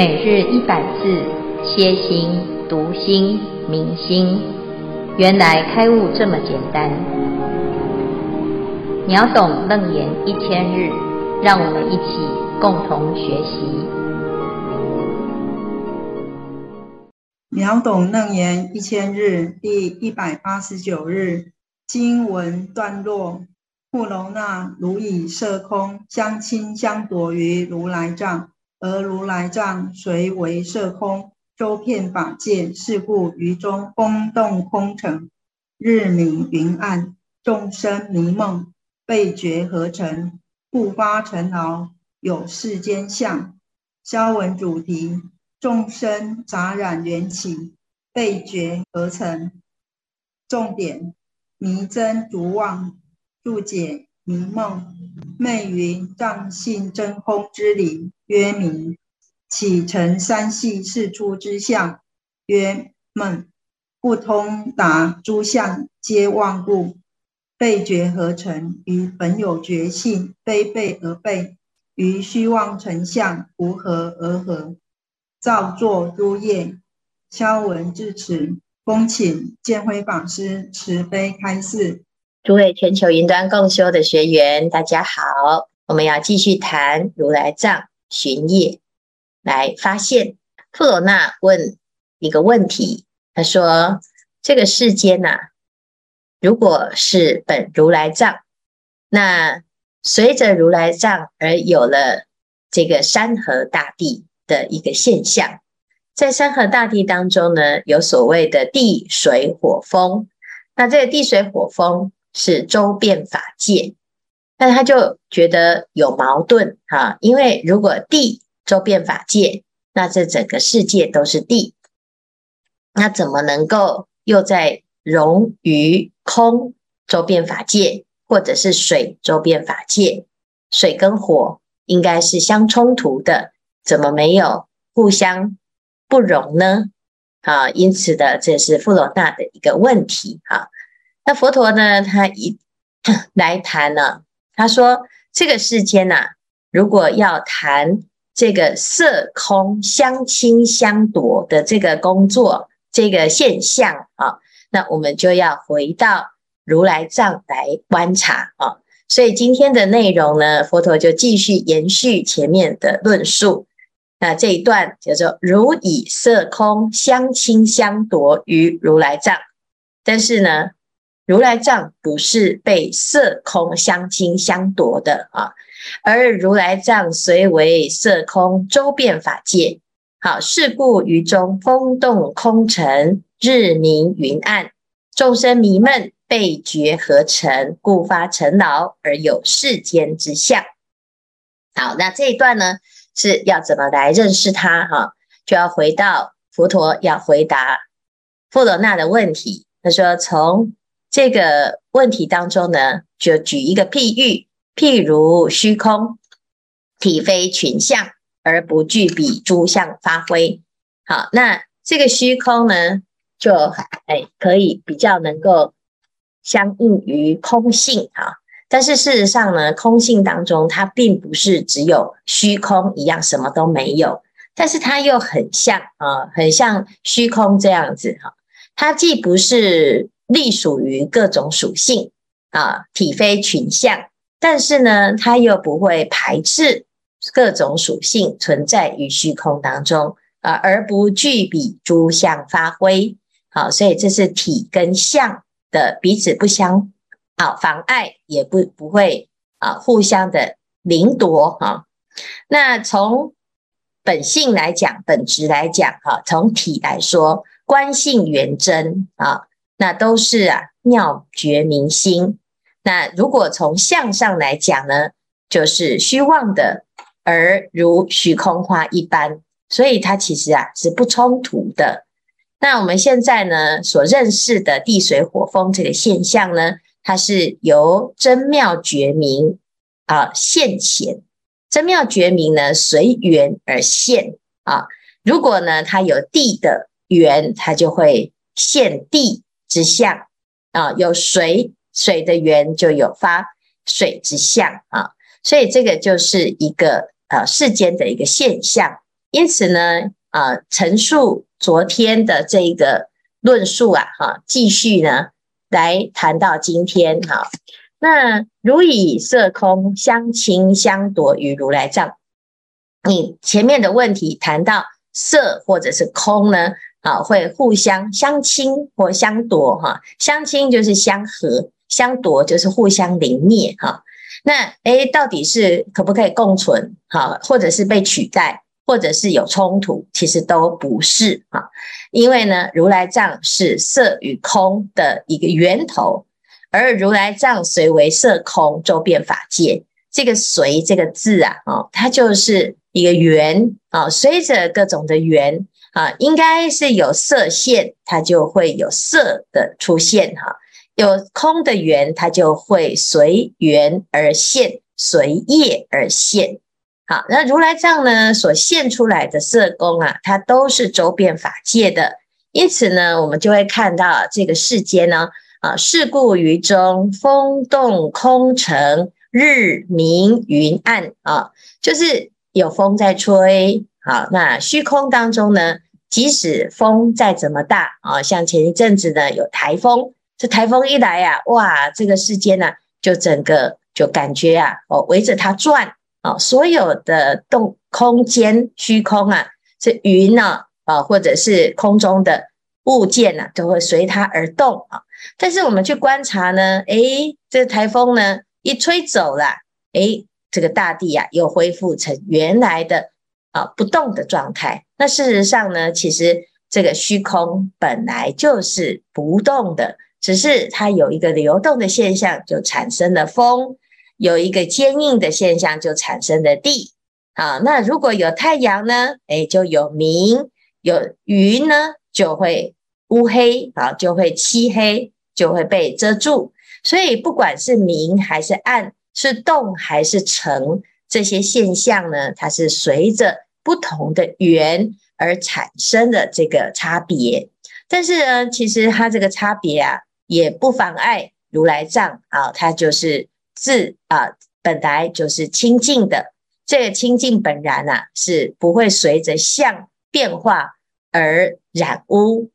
每日一百字，歇心、读心、明心，原来开悟这么简单。秒懂楞严一千日，让我们一起共同学习。秒懂楞严一千日第一百八十九日经文段落：富楼那如以色空相侵相夺于如来藏。而如来藏随为色空，周遍法界，是故于中风动空沉，日明云暗，众生迷梦，被觉合成，不发尘劳，有世间相。消文主题：众生杂染缘起，被觉合成。重点：迷真逐妄，注解。迷梦，昧云藏性真空之理，曰迷；起尘三系事出之相，曰梦。不通达诸相，皆妄故。被觉合成，于本有觉性，非被而被；于虚妄成相，无合而合。造作诸业。消文至此，恭请见辉法师慈悲开示。诸位全球云端共修的学员，大家好，我们要继续谈如来藏巡业，来发现富罗那问一个问题，他说：这个世间呐、啊，如果是本如来藏，那随着如来藏而有了这个山河大地的一个现象，在山河大地当中呢，有所谓的地水火风，那这个地水火风。是周遍法界，但他就觉得有矛盾哈，因为如果地周遍法界，那这整个世界都是地，那怎么能够又在融于空周遍法界，或者是水周遍法界？水跟火应该是相冲突的，怎么没有互相不容呢？啊，因此的这是富罗那的一个问题哈。那佛陀呢？他一 来谈呢，他说：这个世间呐、啊，如果要谈这个色空相侵相夺的这个工作，这个现象啊，那我们就要回到如来藏来观察啊。所以今天的内容呢，佛陀就继续延续前面的论述。那这一段叫做“如以色空相侵相夺于如来藏”，但是呢。如来藏不是被色空相侵相夺的啊，而如来藏虽为色空周遍法界。好，是故于中风动空沉，日明云暗，众生迷闷，被觉合成，故发尘劳而有世间之相。好，那这一段呢是要怎么来认识它？哈，就要回到佛陀要回答富罗那的问题。他说从。这个问题当中呢，就举一个譬喻，譬如虚空，体非群相，而不具比诸相发挥。好，那这个虚空呢，就哎可以比较能够相应于空性啊。但是事实上呢，空性当中它并不是只有虚空一样，什么都没有，但是它又很像啊，很像虚空这样子哈。它既不是。隶属于各种属性啊，体非群相，但是呢，它又不会排斥各种属性存在于虚空当中啊，而不具比诸相发挥。好、啊，所以这是体跟相的彼此不相啊妨碍，也不不会啊互相的凌夺啊。那从本性来讲，本质来讲，哈、从体来说，观性圆真啊。那都是啊妙觉明心。那如果从相上来讲呢，就是虚妄的，而如虚空花一般，所以它其实啊是不冲突的。那我们现在呢所认识的地水火风这个现象呢，它是由真妙觉明啊现前，真妙觉明呢随缘而现啊。如果呢它有地的缘，它就会现地。之相啊，有水水的源就有发水之相啊，所以这个就是一个呃世间的一个现象。因此呢，啊，陈述昨天的这个论述啊，哈，继续呢来谈到今天哈。那如以色空相侵相夺于如来藏，你前面的问题谈到色或者是空呢，啊，会互相相侵或相夺哈。相侵就是相合，相夺就是互相凌灭哈。那诶，到底是可不可以共存？哈，或者是被取代，或者是有冲突？其实都不是啊，因为呢，如来藏是色与空的一个源头，而如来藏随为色空周遍法界。这个“随”这个字啊，哦，它就是一个缘啊，随着各种的缘啊，应该是有色线，它就会有色的出现哈。有空的缘，它就会随缘而现，随业而现。好，那如来藏呢，所现出来的色功啊，它都是周遍法界的。因此呢，我们就会看到这个世间呢，啊，事故于中风动空城，日明云暗啊，就是有风在吹。好，那虚空当中呢，即使风再怎么大啊，像前一阵子呢，有台风。这台风一来呀、啊，哇，这个世间呢、啊，就整个就感觉啊，哦，围着它转啊，所有的动空间虚空啊，这云呢啊，或者是空中的物件呢、啊，都会随它而动啊。但是我们去观察呢，诶，这台风呢一吹走了，诶，这个大地啊又恢复成原来的啊不动的状态。那事实上呢，其实这个虚空本来就是不动的。只是它有一个流动的现象，就产生了风；有一个坚硬的现象，就产生了地。啊，那如果有太阳呢？诶，就有明；有云呢，就会乌黑啊，就会漆黑，就会被遮住。所以不管是明还是暗，是动还是成，这些现象呢，它是随着不同的缘而产生的这个差别。但是呢，其实它这个差别啊。也不妨碍如来藏啊，它就是自啊，本来就是清净的。这个清净本然啊，是不会随着相变化而染污。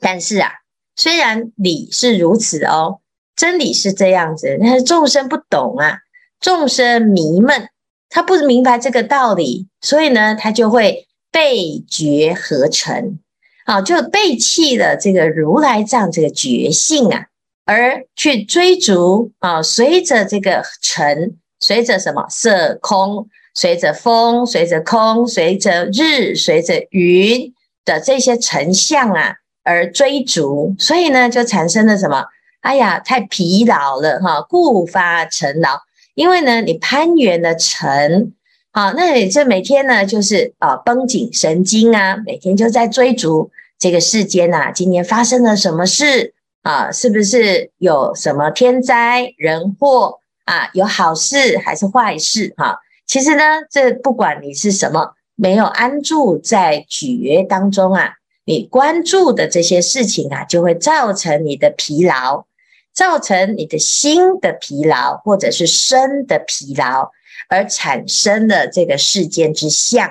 但是啊，虽然理是如此哦，真理是这样子，但是众生不懂啊，众生迷闷，他不明白这个道理，所以呢，他就会被觉合成。啊，就背弃了这个如来藏这个觉性啊，而去追逐啊，随着这个尘，随着什么色空，随着风，随着空，随着日，随着云的这些尘相啊，而追逐，所以呢，就产生了什么？哎呀，太疲劳了哈，故发尘劳。因为呢，你攀缘了尘，好，那你这每天呢，就是啊，绷紧神经啊，每天就在追逐。这个世间呐，今年发生了什么事啊？是不是有什么天灾人祸啊？有好事还是坏事？哈，其实呢，这不管你是什么，没有安住在觉当中啊，你关注的这些事情啊，就会造成你的疲劳，造成你的心的疲劳，或者是身的疲劳，而产生的这个世间之相。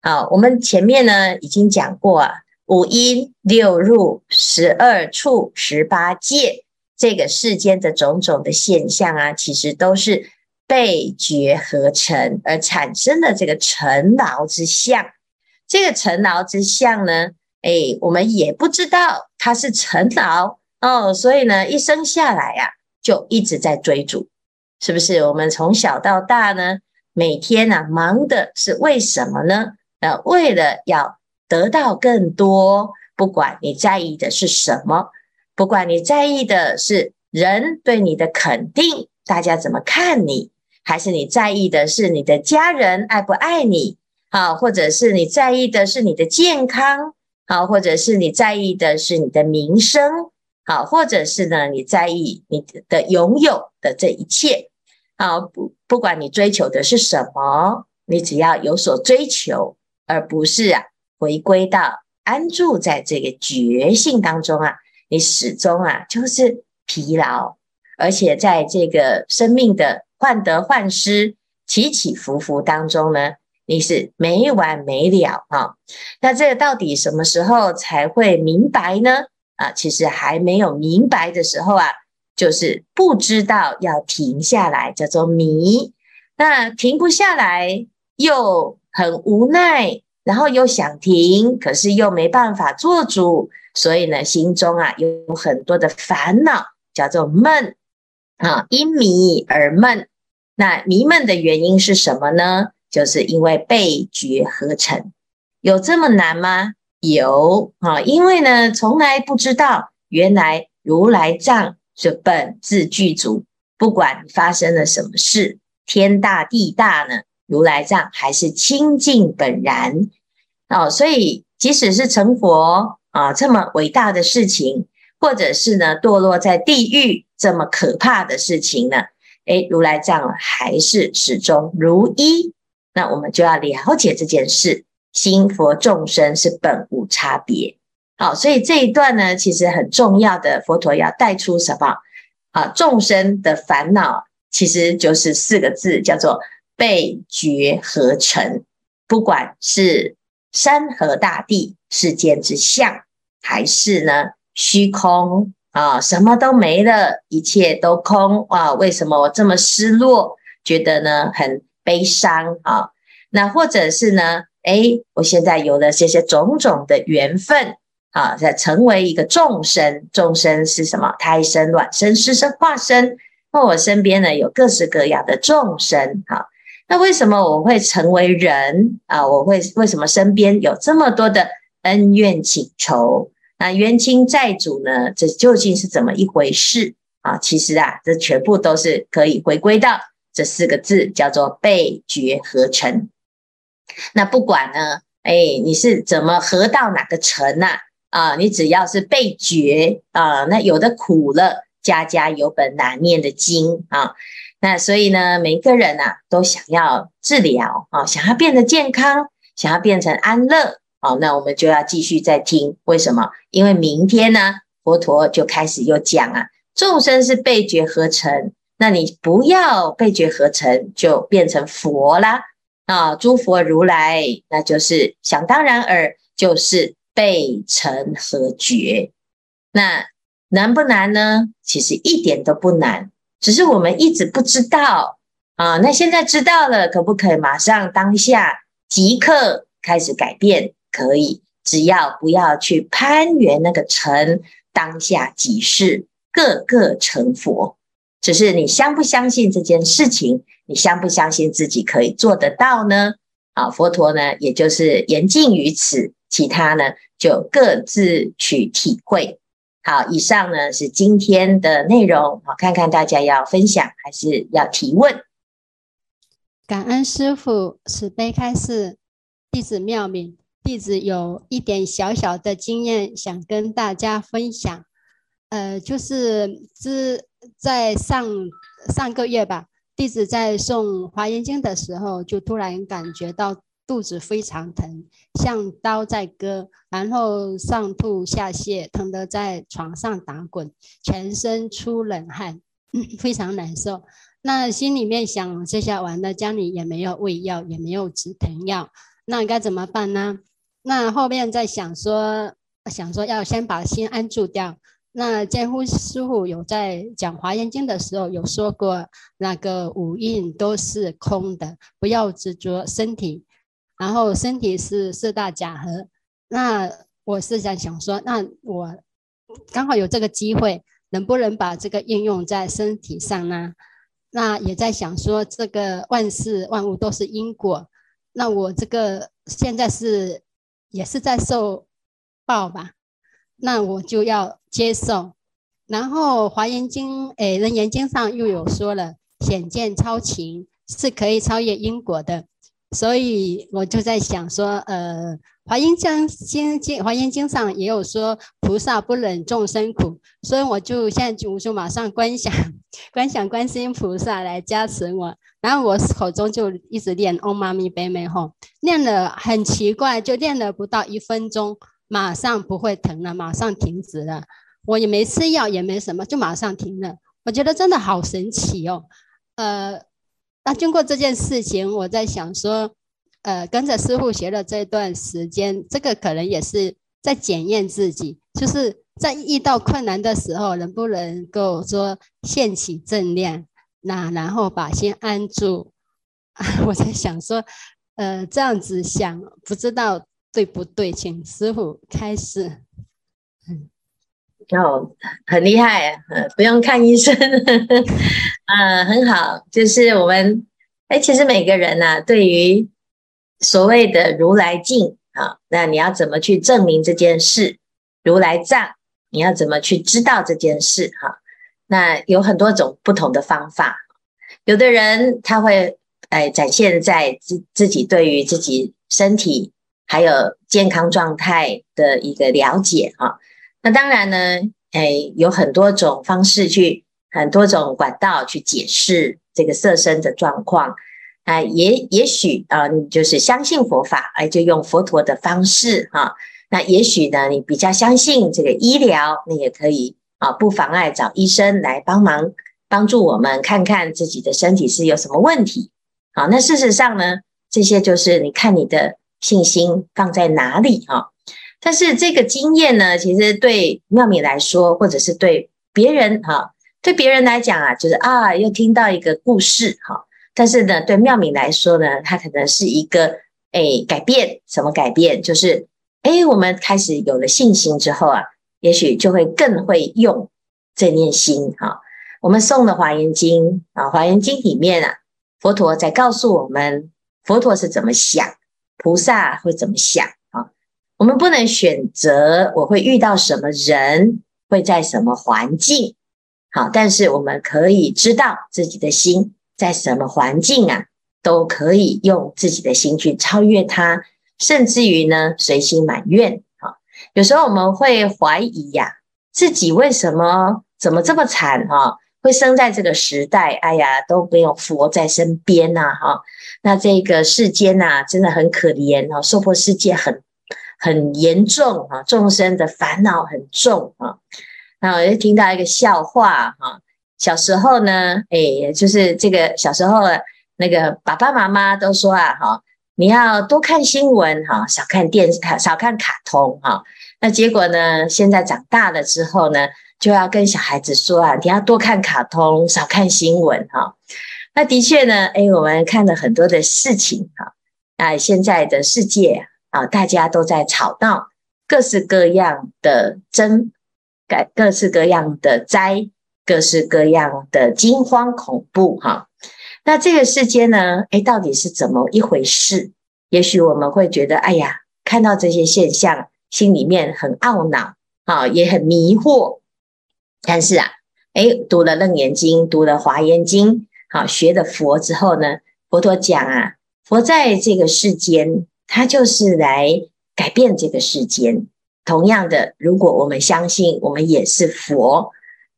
好，我们前面呢已经讲过啊。五阴六入十二处十八界，这个世间的种种的现象啊，其实都是被觉合成而产生的这个尘劳之相。这个尘劳之相呢，哎，我们也不知道它是尘劳哦，所以呢，一生下来呀、啊，就一直在追逐，是不是？我们从小到大呢，每天呢、啊，忙的是为什么呢？呃，为了要。得到更多，不管你在意的是什么，不管你在意的是人对你的肯定，大家怎么看你，还是你在意的是你的家人爱不爱你，好，或者是你在意的是你的健康，好，或者是你在意的是你的名声，好，或者是呢你在意你的拥有的这一切，好，不不管你追求的是什么，你只要有所追求，而不是啊。回归到安住在这个觉性当中啊，你始终啊就是疲劳，而且在这个生命的患得患失、起起伏伏当中呢，你是没完没了啊。那这个到底什么时候才会明白呢？啊，其实还没有明白的时候啊，就是不知道要停下来，叫做迷。那停不下来，又很无奈，然后又想停，可是又没办法做主，所以呢，心中啊有很多的烦恼，叫做闷。啊，因迷而闷。那迷闷的原因是什么呢？就是因为被觉合成。有这么难吗？有啊，因为呢，从来不知道原来如来藏是本自具足，不管发生了什么事，天大地大呢，如来藏还是清净本然。哦，所以即使是成佛啊，这么伟大的事情。或者是呢，堕落在地狱这么可怕的事情呢？诶，如来藏还是始终如一。那我们就要了解这件事，心佛众生是本无差别。好，所以这一段呢，其实很重要的，佛陀要带出什么？啊，众生的烦恼其实就是四个字，叫做被觉合成。不管是山河大地、世间之相，还是呢？虚空啊，什么都没了，一切都空啊！为什么我这么失落？觉得呢很悲伤啊？那或者是呢？诶，我现在有了这些种种的缘分啊，在成为一个众生。众生是什么？胎生、卵生、湿生、化生。那我身边呢有各式各样的众生啊。那为什么我会成为人啊？我会为什么身边有这么多的恩怨情仇？那冤亲债主呢？这究竟是怎么一回事啊？其实啊，这全部都是可以回归到这四个字，叫做背觉合成。那不管呢，哎，你是怎么合到哪个成呐？啊，你只要是被觉啊，那有的苦了，家家有本难念的经啊。那所以呢，每一个人啊，都想要治疗啊，想要变得健康，想要变成安乐。啊，那我们就要继续再听，为什么？因为明天呢，佛陀就开始又讲啊，众生是被觉合成，那你不要被觉合成，就变成佛啦啊！诸佛如来，那就是想当然耳，就是背尘合觉。那难不难呢？其实一点都不难，只是我们一直不知道啊。那现在知道了，可不可以马上当下即刻开始改变？可以，只要不要去攀援那个成，当下即是个个成佛。只是你相不相信这件事情？你相不相信自己可以做得到呢？啊，佛陀呢，也就是言尽于此，其他呢就各自去体会。好，以上呢是今天的内容。好，看看大家要分享还是要提问？感恩师父慈悲开示，弟子妙敏。弟子有一点小小的经验，想跟大家分享。呃，就是之在上上个月吧，弟子在诵《华严经》的时候，就突然感觉到肚子非常疼，像刀在割，然后上吐下泻，疼得在床上打滚，全身出冷汗，非常难受。那心里面想，这下完了，家里也没有胃药，也没有止疼药，那该怎么办呢？那后面在想说，想说要先把心安住掉。那监护师傅有在讲《华严经》的时候有说过，那个五蕴都是空的，不要执着身体。然后身体是四大假合。那我是想想说，那我刚好有这个机会，能不能把这个应用在身体上呢？那也在想说，这个万事万物都是因果。那我这个现在是。也是在受报吧，那我就要接受。然后《华严经》诶，《人言经》上又有说了，显见超情是可以超越因果的。所以我就在想说，呃，《华严经》经经《华严经》上也有说，菩萨不忍众生苦，所以我就现在就就马上观想，观想观世音菩萨来加持我。然后我口中就一直念唵嘛咪呗咪吽，念了很奇怪，就念了不到一分钟，马上不会疼了，马上停止了。我也没吃药，也没什么，就马上停了。我觉得真的好神奇哦。呃，那经过这件事情，我在想说，呃跟着师傅学了这段时间，这个可能也是在检验自己，就是在遇到困难的时候，能不能够说现起正念，那然后把心安住。我在想说，呃，这样子想，不知道对不对，请师傅开示。哦，很厉害，不用看医生，啊，很好，就是我们，哎，其实每个人呐、啊，对于所谓的如来境啊，那你要怎么去证明这件事？如来藏，你要怎么去知道这件事？哈，那有很多种不同的方法，有的人他会，哎，展现在自自己对于自己身体还有健康状态的一个了解啊。那当然呢，诶，有很多种方式去，很多种管道去解释这个色身的状况啊，也也许啊，你就是相信佛法，哎，就用佛陀的方式哈。那也许呢，你比较相信这个医疗，那也可以啊，不妨碍找医生来帮忙帮助我们看看自己的身体是有什么问题。好，那事实上呢，这些就是你看你的信心放在哪里哈。但是这个经验呢，其实对妙敏来说，或者是对别人哈，对别人来讲啊，就是啊，又听到一个故事哈。但是呢，对妙敏来说呢，它可能是一个诶改变，什么改变？就是诶，我们开始有了信心之后啊，也许就会更会用这念心哈。我们诵的华严经啊，华严经里面啊，佛陀在告诉我们，佛陀是怎么想，菩萨会怎么想啊。我们不能选择我会遇到什么人，会在什么环境，好，但是我们可以知道自己的心在什么环境啊，都可以用自己的心去超越它，甚至于呢，随心满愿。好，有时候我们会怀疑呀，自己为什么怎么这么惨哈，会生在这个时代，哎呀，都没有佛在身边呐，哈，那这个世间呐，真的很可怜哦，娑婆世界很。很严重啊，众生的烦恼很重啊。那我就听到一个笑话哈，小时候呢，哎，就是这个小时候那个爸爸妈妈都说啊，哈，你要多看新闻哈，少看电视，少看卡通哈。那结果呢，现在长大了之后呢，就要跟小孩子说啊，你要多看卡通，少看新闻哈。那的确呢，哎，我们看了很多的事情哈，那现在的世界。啊，大家都在吵闹，各式各样的争，改各式各样的灾，各式各样的惊慌恐怖哈。那这个世间呢，诶，到底是怎么一回事？也许我们会觉得，哎呀，看到这些现象，心里面很懊恼啊，也很迷惑。但是啊，诶，读了《楞严经》，读了《华严经》，好，学了佛之后呢，佛陀讲啊，佛在这个世间。他就是来改变这个世间。同样的，如果我们相信我们也是佛，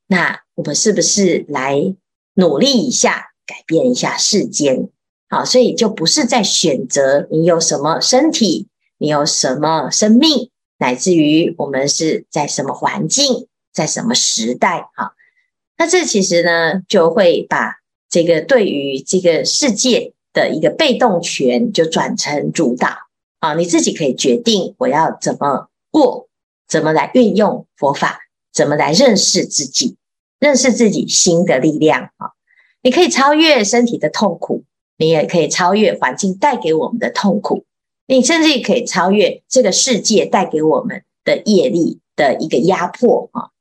那我们是不是来努力一下，改变一下世间？好，所以就不是在选择你有什么身体，你有什么生命，乃至于我们是在什么环境，在什么时代。好，那这其实呢，就会把这个对于这个世界。的一个被动权就转成主导啊，你自己可以决定我要怎么过，怎么来运用佛法，怎么来认识自己，认识自己心的力量啊。你可以超越身体的痛苦，你也可以超越环境带给我们的痛苦，你甚至可以超越这个世界带给我们的业力的一个压迫啊。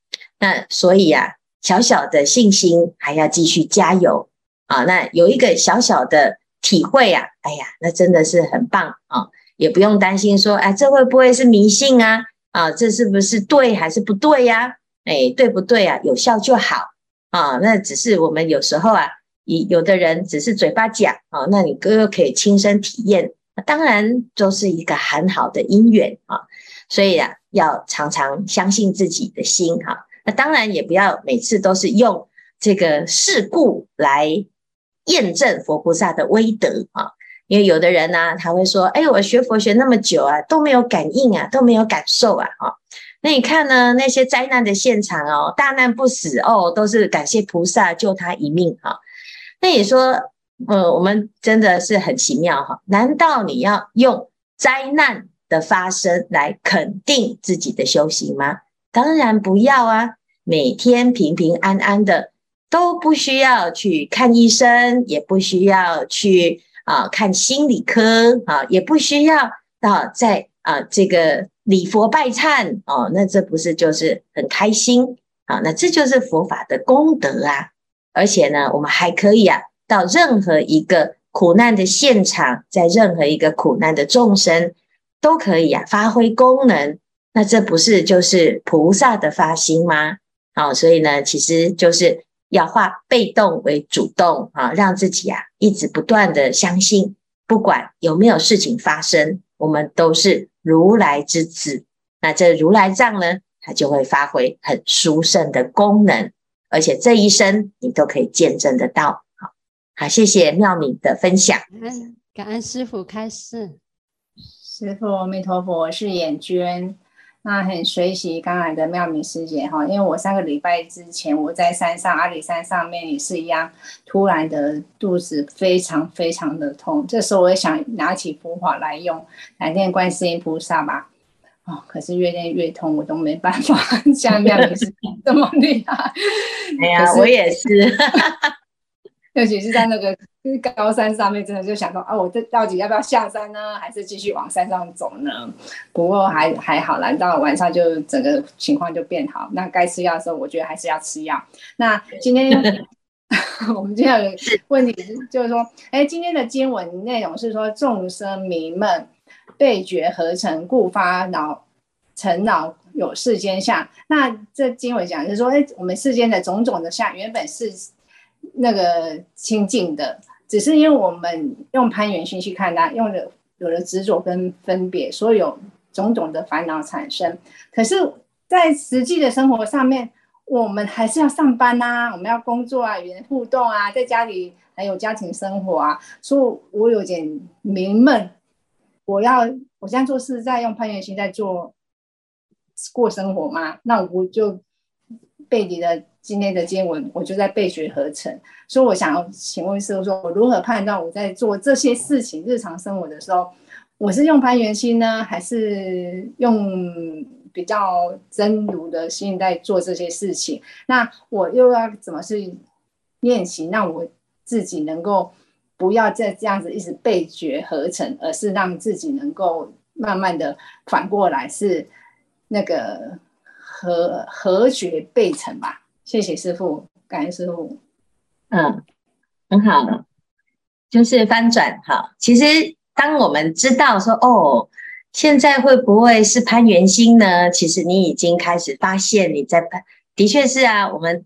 那所以啊，小小的信心还要继续加油啊。那有一个小小的。体会啊，哎呀，那真的是很棒啊！也不用担心说，哎，这会不会是迷信啊？啊，这是不是对还是不对呀？啊？哎，对不对啊？有效就好啊。那只是我们有时候啊，有的人只是嘴巴讲啊，那你哥哥可以亲身体验，当然都是一个很好的因缘啊。所以啊，要常常相信自己的心哈。那当然也不要每次都是用这个事故来。验证佛菩萨的威德啊，因为有的人呢、他会说：“哎，我学佛学那么久啊，都没有感应啊，都没有感受啊。”哈，那你看呢？那些灾难的现场哦，大难不死哦，都是感谢菩萨救他一命哈。那你说呃，我们真的是很奇妙哈。难道你要用灾难的发生来肯定自己的修行吗？当然不要啊！每天平平安安的，都不需要去看医生，也不需要去啊看心理科啊，也不需要啊在啊这个礼佛拜忏哦，那这不是就是很开心啊？那这就是佛法的功德啊！而且呢，我们还可以啊，到任何一个苦难的现场，在任何一个苦难的众生，都可以啊发挥功能。那这不是就是菩萨的发心吗？好，所以呢，其实就是要化被动为主动啊，让自己啊一直不断的相信，不管有没有事情发生，我们都是如来之子。那这如来藏呢，它就会发挥很殊胜的功能，而且这一生你都可以见证得到。好，好，谢谢妙敏的分享。感恩感恩师父开示，师父阿弥陀佛，我是眼娟。那很随喜刚来的妙明师姐哈，因为我上个礼拜之前我在山上阿里山上面也是一样，突然的肚子非常非常的痛，这时候我也想拿起佛法来用，来念观世音菩萨吧，哦，可是越念越痛，我都没办法 像妙明师姐这么厉害。哎呀，我也是。尤其是在那个高山上面，真的就想说啊，我这到底要不要下山呢，还是继续往山上走呢？不过还还好，来到晚上就整个情况就变好。那该吃药的时候，我觉得还是要吃药。那今天 我们今天有问题就是说，哎，今天的经文内容是说众生迷闷，被觉合成，故发恼尘恼有世间相。那这经文讲就是说，哎，我们世间的种种的相原本是。那个清净的，只是因为我们用攀缘心去看它，用了有了执着跟分别，所以有种种的烦恼产生。可是，在实际的生活上面，我们还是要上班呐、我们要工作啊，与人互动啊，在家里还有家庭生活啊，所以我有点迷闷。我要我现在做事在用攀缘心在做过生活吗？那我就背离了。今天的经文，我就在被觉合成，所以我想要请问师父说，我如何判断我在做这些事情日常生活的时候，我是用攀缘心呢，还是用比较真如的心在做这些事情？那我又要怎么去练习，让我自己能够不要再这样子一直被觉合成，而是让自己能够慢慢的反过来是那个合合觉背成吧？谢谢师傅，感恩师傅。嗯，很好，就是翻转哈。其实当我们知道说哦，现在会不会是攀缘心呢？其实你已经开始发现你在攀，的确是啊。我们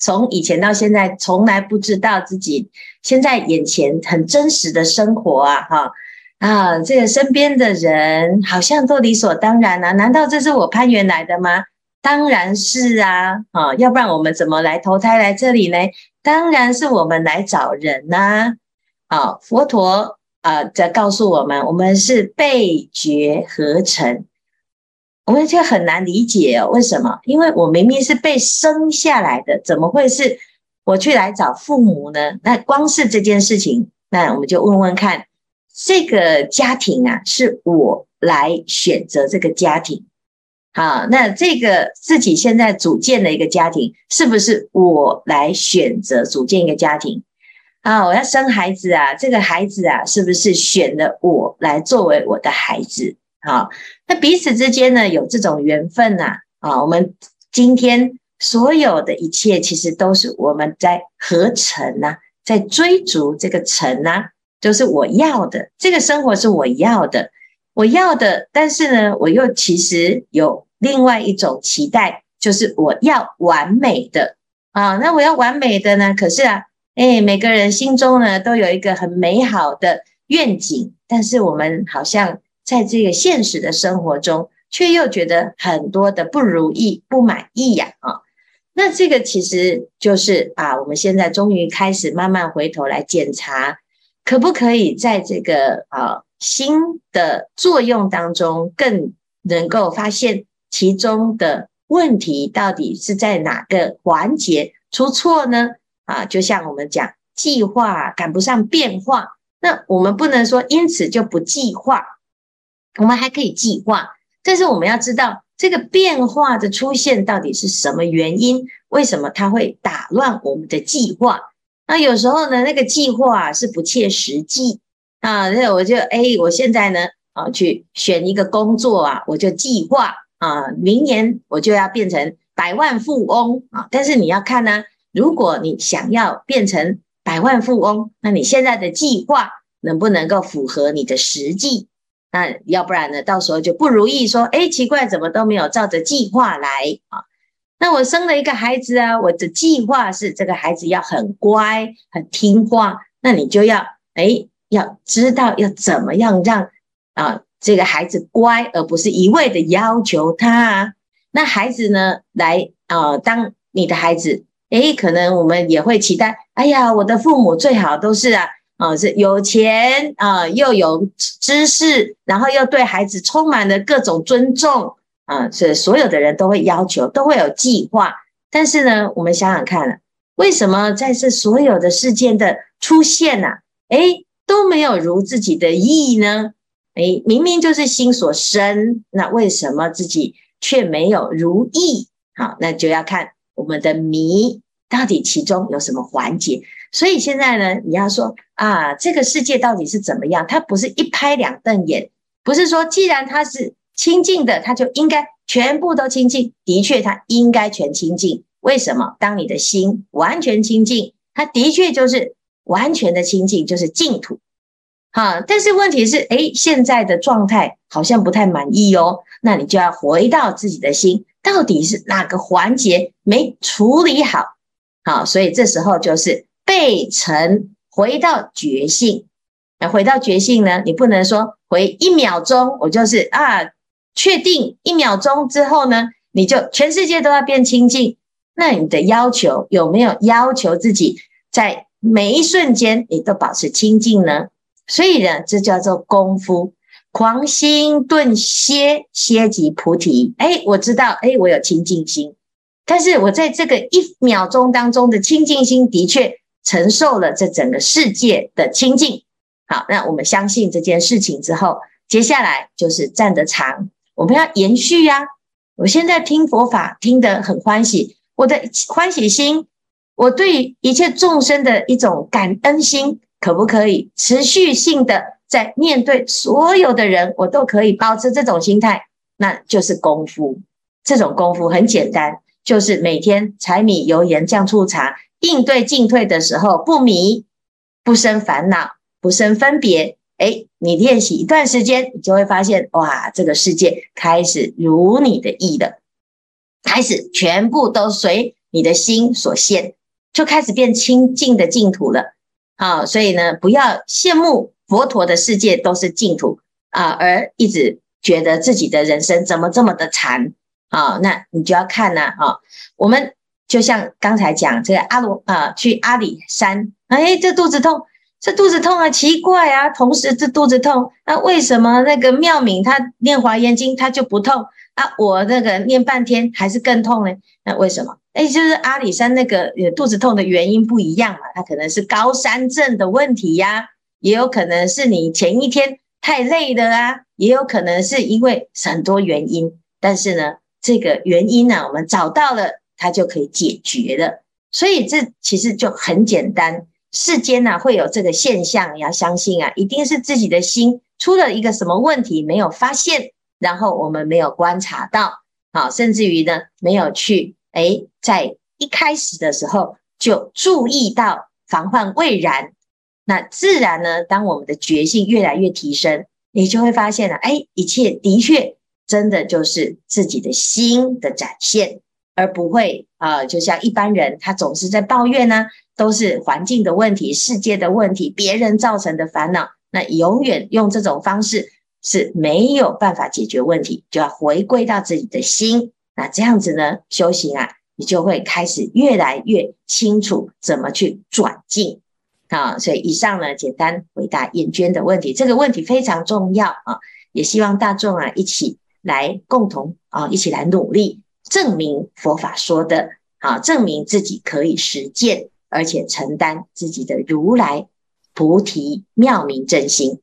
从以前到现在，从来不知道自己现在眼前很真实的生活啊，哈啊，这个身边的人好像都理所当然啊。难道这是我攀缘来的吗？当然是啊，啊，要不然我们怎么来投胎来这里呢？当然是我们来找人呐、啊。佛陀啊在告诉我们，我们是被觉合成，我们就很难理解哦，为什么？因为我明明是被生下来的，怎么会是我去来找父母呢？那光是这件事情，那我们就问问看，这个家庭啊，是我来选择这个家庭。好，那这个自己现在组建的一个家庭，是不是我来选择组建一个家庭？啊，我要生孩子啊，这个孩子啊，是不是选了我来作为我的孩子？好，那彼此之间呢，有这种缘分呐。啊，我们今天所有的一切，其实都是我们在合成呐，在追逐这个成呐，就是我要的这个生活是我要的。我要的，但是呢，我又其实有另外一种期待，就是我要完美的啊。那我要完美的呢？可是啊，哎，每个人心中呢都有一个很美好的愿景，但是我们好像在这个现实的生活中，却又觉得很多的不如意、不满意呀啊。那这个其实就是啊，我们现在终于开始慢慢回头来检查，可不可以在这个啊。新的作用当中，更能够发现其中的问题到底是在哪个环节出错呢？啊，就像我们讲计划，赶不上变化。那我们不能说因此就不计划，我们还可以计划，但是我们要知道这个变化的出现到底是什么原因？为什么它会打乱我们的计划？那有时候呢，那个计划啊是不切实际啊。那我就哎，我现在呢啊去选一个工作啊，我就计划啊，明年我就要变成百万富翁啊。但是你要看呢、如果你想要变成百万富翁，那你现在的计划能不能够符合你的实际？那要不然呢，到时候就不如意说，哎，奇怪，怎么都没有照着计划来啊？那我生了一个孩子啊，我的计划是这个孩子要很乖、很听话。那你就要哎，要知道要怎么样让啊这个孩子乖，而不是一味的要求他。那孩子呢，来啊，当你的孩子，哎，可能我们也会期待，哎呀，我的父母最好都是啊啊是有钱啊，又有知识，然后又对孩子充满了各种尊重。啊，是所有的人都会要求，都会有计划。但是呢，我们想想看，为什么在这所有的事件的出现呢、啊？诶，都没有如自己的意呢？诶，明明就是心所生，那为什么自己却没有如意？好，那就要看我们的迷到底其中有什么环节。所以现在呢，你要说啊，这个世界到底是怎么样？它不是一拍两瞪眼，不是说既然它是。清净的，它就应该全部都清净。的确，它应该全清净。为什么？当你的心完全清净，它的确就是完全的清净，就是净土。好，但是问题是，哎，现在的状态好像不太满意哦。那你就要回到自己的心，到底是哪个环节没处理好？好，所以这时候就是备尘，回到觉性。那回到觉性呢？你不能说回一秒钟，我就是啊。确定一秒钟之后呢，你就全世界都要变清净。那你的要求有没有要求自己在每一瞬间你都保持清净呢？所以呢，这叫做功夫。狂心顿歇，歇即菩提。哎，我知道，哎，我有清净心，但是我在这个一秒钟当中的清净心，的确承受了这整个世界的清净。好，那我们相信这件事情之后，接下来就是站得长。我们要延续呀、我现在听佛法听得很欢喜，我的欢喜心，我对一切众生的一种感恩心，可不可以持续性的在面对所有的人，我都可以保持这种心态？那就是功夫。这种功夫很简单，就是每天柴米油盐酱醋茶，应对进退的时候不迷，不生烦恼，不生分别。哎，你练习一段时间，你就会发现，哇，这个世界开始如你的意了，开始全部都随你的心所现，就开始变清净的净土了。啊，所以呢，不要羡慕佛陀的世界都是净土啊，而一直觉得自己的人生怎么这么的惨啊？那你就要看呢，啊，我们就像刚才讲这个阿罗啊，去阿里山，哎，这肚子痛。这肚子痛啊，奇怪啊！同时这肚子痛，那为什么那个妙敏他念华严经他就不痛啊？我那个念半天还是更痛呢？那为什么？哎，就是阿里山那个肚子痛的原因不一样嘛，它可能是高山症的问题呀，也有可能是你前一天太累了啊，也有可能是因为很多原因。但是呢，这个原因呢，我们找到了，它就可以解决了。所以这其实就很简单。世间呢、会有这个现象，你要相信啊，一定是自己的心出了一个什么问题没有发现，然后我们没有观察到，好，甚至于呢没有去诶，在一开始的时候就注意到防患未然，那自然呢，当我们的觉性越来越提升，你就会发现了，诶，一切的确真的就是自己的心的展现，而不会啊、就像一般人他总是在抱怨呢、都是环境的问题、世界的问题、别人造成的烦恼。那永远用这种方式是没有办法解决问题，就要回归到自己的心。那这样子呢，修行啊，你就会开始越来越清楚怎么去转进啊。所以以上呢，简单回答燕娟的问题。这个问题非常重要啊，也希望大众啊一起来共同啊一起来努力证明佛法说的啊，证明自己可以实践。而且承担自己的如来菩提妙明真心。